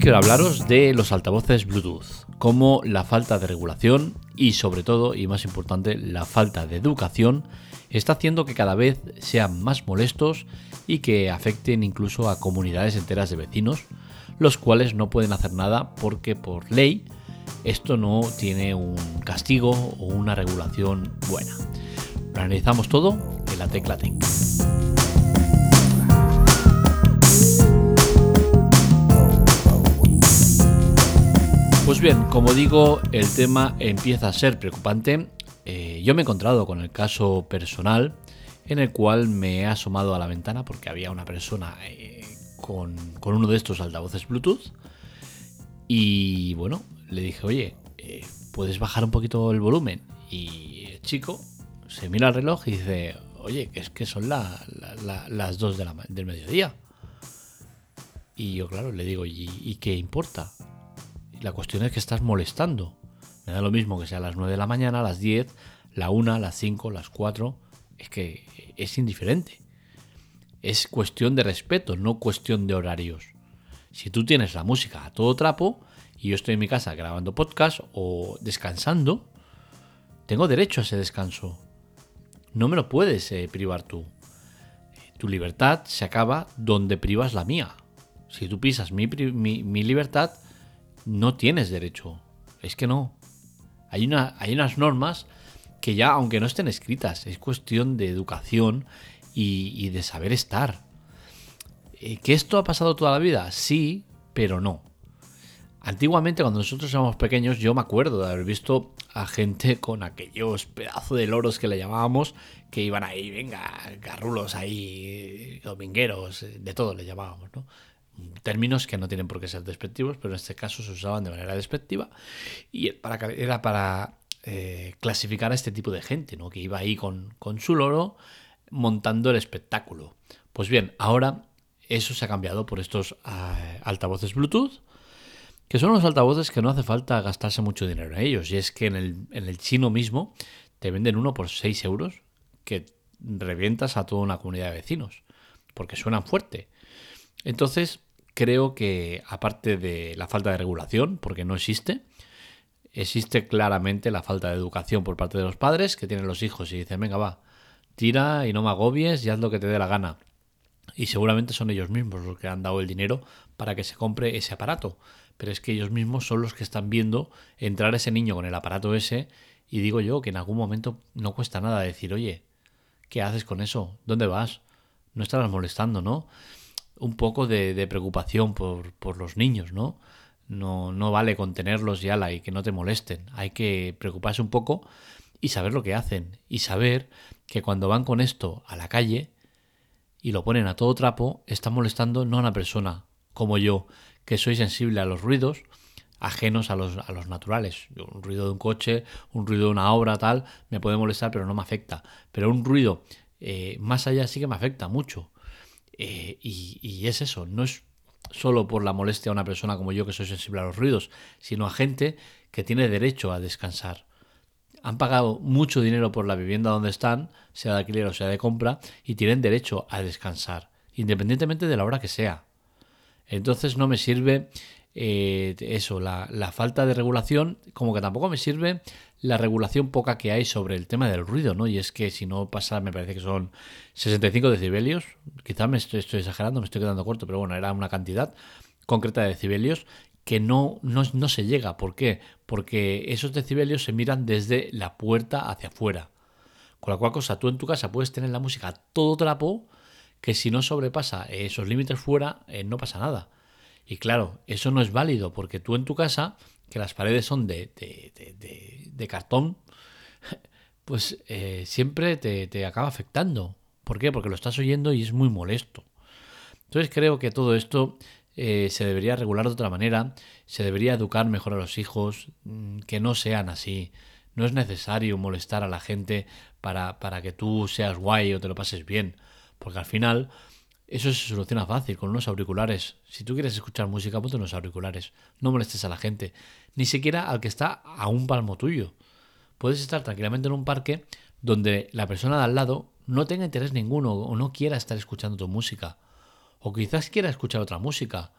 Quiero hablaros de los altavoces Bluetooth, cómo la falta de regulación y sobre todo, y más importante, la falta de educación está haciendo que cada vez sean más molestos y que afecten incluso a comunidades enteras de vecinos, los cuales no pueden hacer nada porque por ley esto no tiene un castigo o una regulación buena. Lo analizamos todo en la tecla Tech. Pues bien, como digo, el tema empieza a ser preocupante. Eh, yo me he encontrado con el caso personal en el cual me he asomado a la ventana porque había una persona eh, con, uno de estos altavoces Bluetooth y bueno, le dije, oye, eh, ¿puedes bajar un poquito el volumen? Y el chico se mira el reloj y dice, oye, que es que son las 2 de la, del mediodía. Y yo, claro, le digo, ¿y qué importa? La cuestión es que estás molestando. Me da lo mismo que sea a las 9 de la mañana, a las 10, la 1, las 5, las 4. Es que es indiferente. Es cuestión de respeto, no cuestión de horarios. Si tú tienes la música a todo trapo y yo estoy en mi casa grabando podcast o descansando, tengo derecho a ese descanso. No me lo puedes eh, privar tú. Tu libertad se acaba donde privas la mía. Si tú pisas mi, mi libertad, no tienes derecho. Es que no. Hay, una, hay unas normas que ya, aunque no estén escritas, es cuestión de educación y, de saber estar. Eh, ¿Que esto ha pasado toda la vida? Sí, pero no. Antiguamente, cuando nosotros éramos pequeños, yo me acuerdo de haber visto a gente con aquellos pedazos de loros que le llamábamos, que iban ahí, venga, garrulos ahí, domingueros, de todo le llamábamos, ¿no? Términos que no tienen por qué ser despectivos, pero en este caso se usaban de manera despectiva y era para eh, clasificar a este tipo de gente, ¿no? que iba ahí con, su loro montando el espectáculo. Pues bien, ahora eso se ha cambiado por estos eh, altavoces Bluetooth, que son unos altavoces que no hace falta gastarse mucho dinero en ellos, y es que en el, en el chino mismo te venden uno por 6 euros, que revientas a toda una comunidad de vecinos, porque suenan fuerte. Entonces, creo que aparte de la falta de regulación, porque no existe, existe claramente la falta de educación por parte de los padres que tienen los hijos y dicen, venga, va, tira y no me agobies y haz lo que te dé la gana. Y seguramente son ellos mismos los que han dado el dinero para que se compre ese aparato. Pero es que ellos mismos son los que están viendo entrar ese niño con el aparato ese y digo yo que en algún momento no cuesta nada decir, oye, ¿qué haces con eso? ¿Dónde vas? No estarás molestando, ¿no? Un poco de, preocupación por, los niños, ¿no? ¿no? No vale contenerlos y y que no te molesten. Hay que preocuparse un poco y saber lo que hacen. Y saber que cuando van con esto a la calle y lo ponen a todo trapo, están molestando no a una persona como yo, que soy sensible a los ruidos ajenos a los, a los naturales. Un ruido de un coche, un ruido de una obra, tal, me puede molestar, pero no me afecta. Pero un ruido eh, más allá sí que me afecta mucho. Eh, y, es eso, no es solo por la molestia a una persona como yo que soy sensible a los ruidos, sino a gente que tiene derecho a descansar. Han pagado mucho dinero por la vivienda donde están, sea de alquiler o sea de compra, y tienen derecho a descansar, independientemente de la hora que sea. Entonces no me sirve eh, eso, la, la, falta de regulación, como que tampoco me sirve la regulación poca que hay sobre el tema del ruido, ¿no? Y es que si no pasa, me parece que son 65 decibelios, quizás me estoy, exagerando, me estoy quedando corto, pero bueno, era una cantidad concreta de decibelios que no, no, no se llega. ¿Por qué? Porque esos decibelios se miran desde la puerta hacia afuera. Con la cual cosa, tú en tu casa puedes tener la música todo trapo, que si no sobrepasa esos límites fuera, eh, no pasa nada. Y claro, eso no es válido, porque tú en tu casa que las paredes son de, de, cartón, pues eh, siempre te, acaba afectando. ¿Por qué? Porque lo estás oyendo y es muy molesto. Entonces creo que todo esto eh, se debería regular de otra manera, se debería educar mejor a los hijos, mm, que no sean así. No es necesario molestar a la gente para, para que tú seas guay o te lo pases bien, porque al final eso se soluciona fácil, con unos auriculares. Si tú quieres escuchar música, ponte unos auriculares. No molestes a la gente, ni siquiera al que está a un palmo tuyo. Puedes estar tranquilamente en un parque donde la persona de al lado no tenga interés ninguno o no quiera estar escuchando tu música. O quizás quiera escuchar otra música.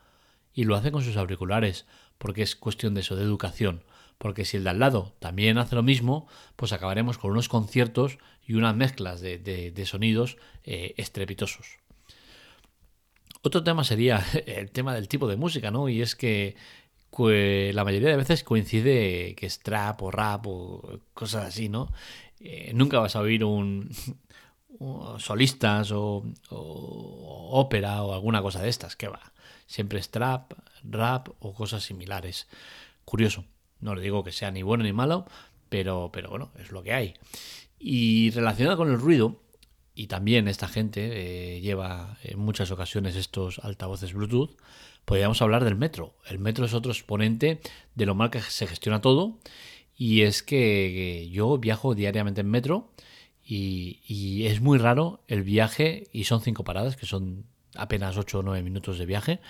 y lo hace con sus auriculares, porque es cuestión de eso, de educación. Porque si el de al lado también hace lo mismo, pues acabaremos con unos conciertos y unas mezclas de, sonidos eh, estrepitosos. Otro tema sería el tema del tipo de música, ¿no? Y es que la mayoría de veces coincide que es trap o rap o cosas así, ¿no? Eh, nunca vas a oír un, solistas o, ópera o alguna cosa de estas, que va. Siempre es trap, rap o cosas similares. Curioso. No le digo que sea ni bueno ni malo, pero, pero bueno, es lo que hay. Y relacionado con el ruido, y también esta gente eh, lleva en muchas ocasiones estos altavoces Bluetooth, podríamos hablar del metro. El metro es otro exponente de lo mal que se gestiona todo. Y es que yo viajo diariamente en metro y, es muy raro el viaje, y son cinco paradas, que son apenas 8 o 9 minutos de viaje.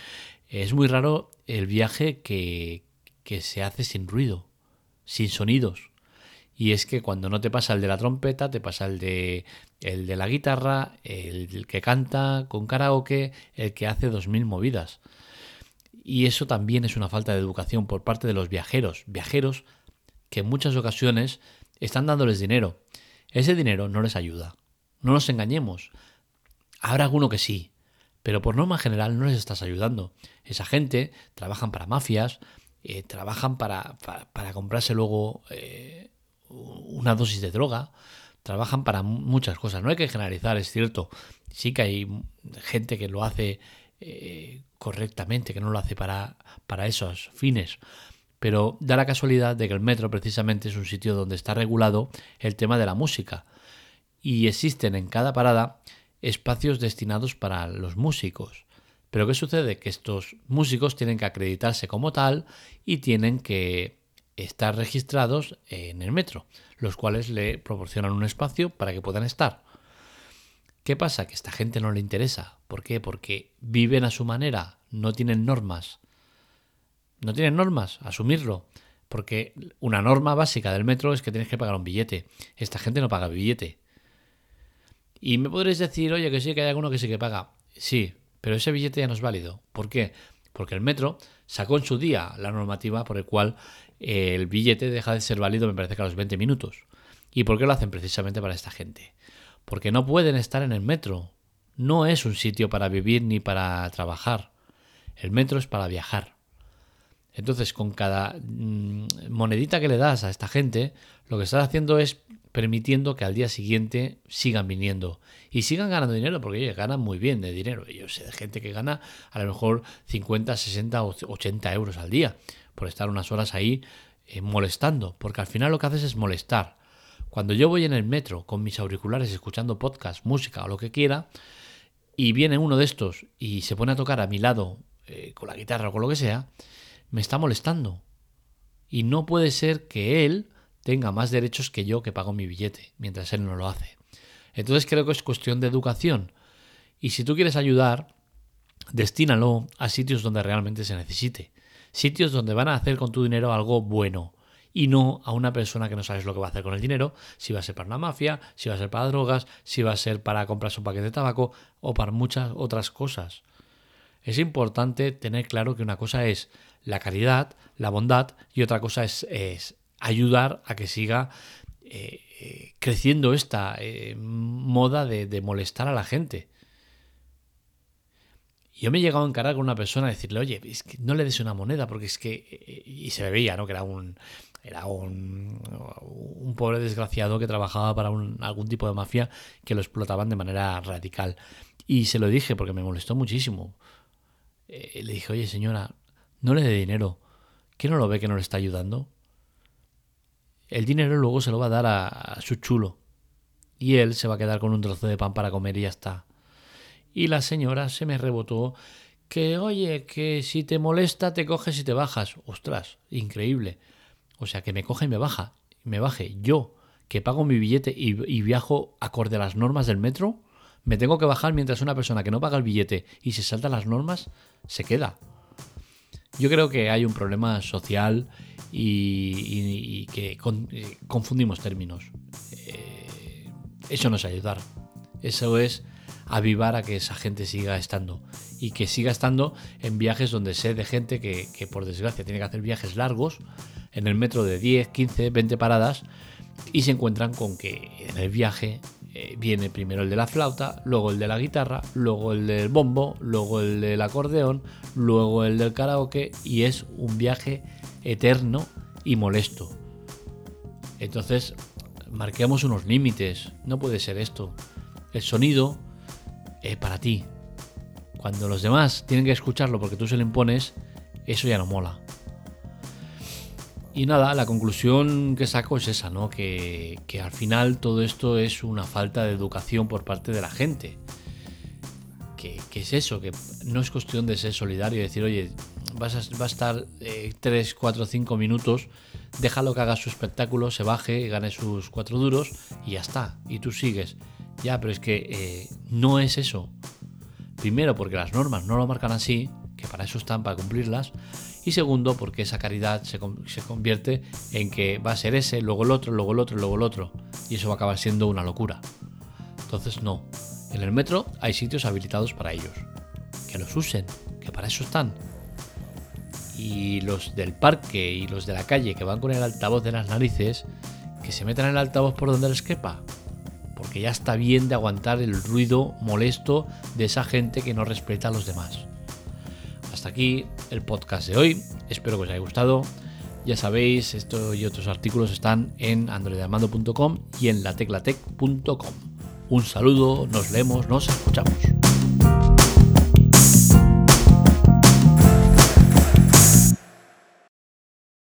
Es muy raro el viaje que, que se hace sin ruido, sin sonidos. Y es que cuando no te pasa el de la trompeta, te pasa el de, el de la guitarra, el que canta con karaoke, el que hace dos mil movidas. Y eso también es una falta de educación por parte de los viajeros. Viajeros que en muchas ocasiones están dándoles dinero ese dinero no les ayuda. No nos engañemos. Habrá alguno que sí, pero por norma general no les estás ayudando. Esa gente trabajan para mafias, eh, trabajan para, para, comprarse luego eh, una dosis de droga, trabajan para muchas cosas. No hay que generalizar, es cierto. Sí que hay gente que lo hace eh, correctamente, que no lo hace para, para esos fines pero da la casualidad de que el metro precisamente es un sitio donde está regulado el tema de la música y existen en cada parada espacios destinados para los músicos. Pero ¿qué sucede? Que estos músicos tienen que acreditarse como tal y tienen que estar registrados en el metro, los cuales le proporcionan un espacio para que puedan estar. ¿Qué pasa? Que a esta gente no le interesa. ¿Por qué? Porque viven a su manera, no tienen normas no tienen normas, asumirlo. Porque una norma básica del metro es que tienes que pagar un billete. Esta gente no paga billete. Y me podréis decir, oye, que sí, que hay alguno que sí que paga. Sí, pero ese billete ya no es válido. ¿Por qué? Porque el metro sacó en su día la normativa por el cual el billete deja de ser válido, me parece que a los 20 minutos. ¿Y por qué lo hacen precisamente para esta gente? Porque no pueden estar en el metro. No es un sitio para vivir ni para trabajar. El metro es para viajar. Entonces, con cada mm, monedita que le das a esta gente, lo que estás haciendo es permitiendo que al día siguiente sigan viniendo y sigan ganando dinero, porque ellos ganan muy bien de dinero. Yo sé de gente que gana a lo mejor 50, 60 o 80 euros al día por estar unas horas ahí eh, molestando, porque al final lo que haces es molestar. Cuando yo voy en el metro con mis auriculares escuchando podcast, música o lo que quiera, y viene uno de estos y se pone a tocar a mi lado eh, con la guitarra o con lo que sea, me está molestando. Y no puede ser que él tenga más derechos que yo que pago mi billete, mientras él no lo hace. Entonces creo que es cuestión de educación. Y si tú quieres ayudar, destínalo a sitios donde realmente se necesite. Sitios donde van a hacer con tu dinero algo bueno. Y no a una persona que no sabes lo que va a hacer con el dinero, si va a ser para una mafia, si va a ser para drogas, si va a ser para comprarse un paquete de tabaco o para muchas otras cosas. Es importante tener claro que una cosa es la caridad, la bondad, y otra cosa es, ayudar a que siga eh, eh, creciendo esta eh, moda de, molestar a la gente. Yo me he llegado a encarar con una persona a decirle, oye, es que no le des una moneda, porque es que. Y se veía, ¿no? Que era un. Era un, un pobre desgraciado que trabajaba para algún tipo de mafia que lo explotaban de manera radical. Y se lo dije porque me molestó muchísimo. le dije, oye, señora, no le dé dinero. ¿Qué no lo ve que no le está ayudando? El dinero luego se lo va a dar a, su chulo. Y él se va a quedar con un trozo de pan para comer y ya está. Y la señora se me rebotó que, oye, que si te molesta te coges y te bajas. Ostras, increíble. O sea, que me coge y me baja. Me baje yo, que pago mi billete y, y viajo acorde a las normas del metro, me tengo que bajar mientras una persona que no paga el billete y se salta las normas se queda. Yo creo que hay un problema social y, que eh, confundimos términos. Eh, eso no es ayudar. Eso es avivar a que esa gente siga estando. y que siga estando en viajes donde sé de gente que, por desgracia tiene que hacer viajes largos en el metro de 10, 15, 20 paradas y se encuentran con que en el viaje eh, viene primero el de la flauta, luego el de la guitarra, luego el del bombo, luego el del acordeón, luego el del karaoke y es un viaje eterno y molesto. Entonces, marquemos unos límites, no puede ser esto. El sonido para ti, cuando los demás tienen que escucharlo porque tú se lo impones, eso ya no mola. Y nada, la conclusión que saco es esa, ¿no? Que, al final todo esto es una falta de educación por parte de la gente. Que, es eso, que no es cuestión de ser solidario y decir, oye, vas a, va a estar 3, 4, 5 minutos, déjalo que haga su espectáculo, se baje, gane sus 4 duros y ya está. Y tú sigues. Ya, pero es que eh, no es eso. Primero, porque las normas no lo marcan así, que para eso están, para cumplirlas. Y segundo, porque esa caridad se, convierte en que va a ser ese, luego el otro, luego el otro, luego el otro. Y eso va a acabar siendo una locura. Entonces, no. En el metro hay sitios habilitados para ellos. Que los usen, que para eso están. Y los del parque y los de la calle que van con el altavoz de las narices, que se metan el altavoz por donde les quepa porque ya está bien de aguantar el ruido molesto de esa gente que no respeta a los demás. Hasta aquí el podcast de hoy, espero que os haya gustado. Ya sabéis, esto y otros artículos están en androidamando.com y en lateclatec.com. Un saludo, nos leemos, nos escuchamos.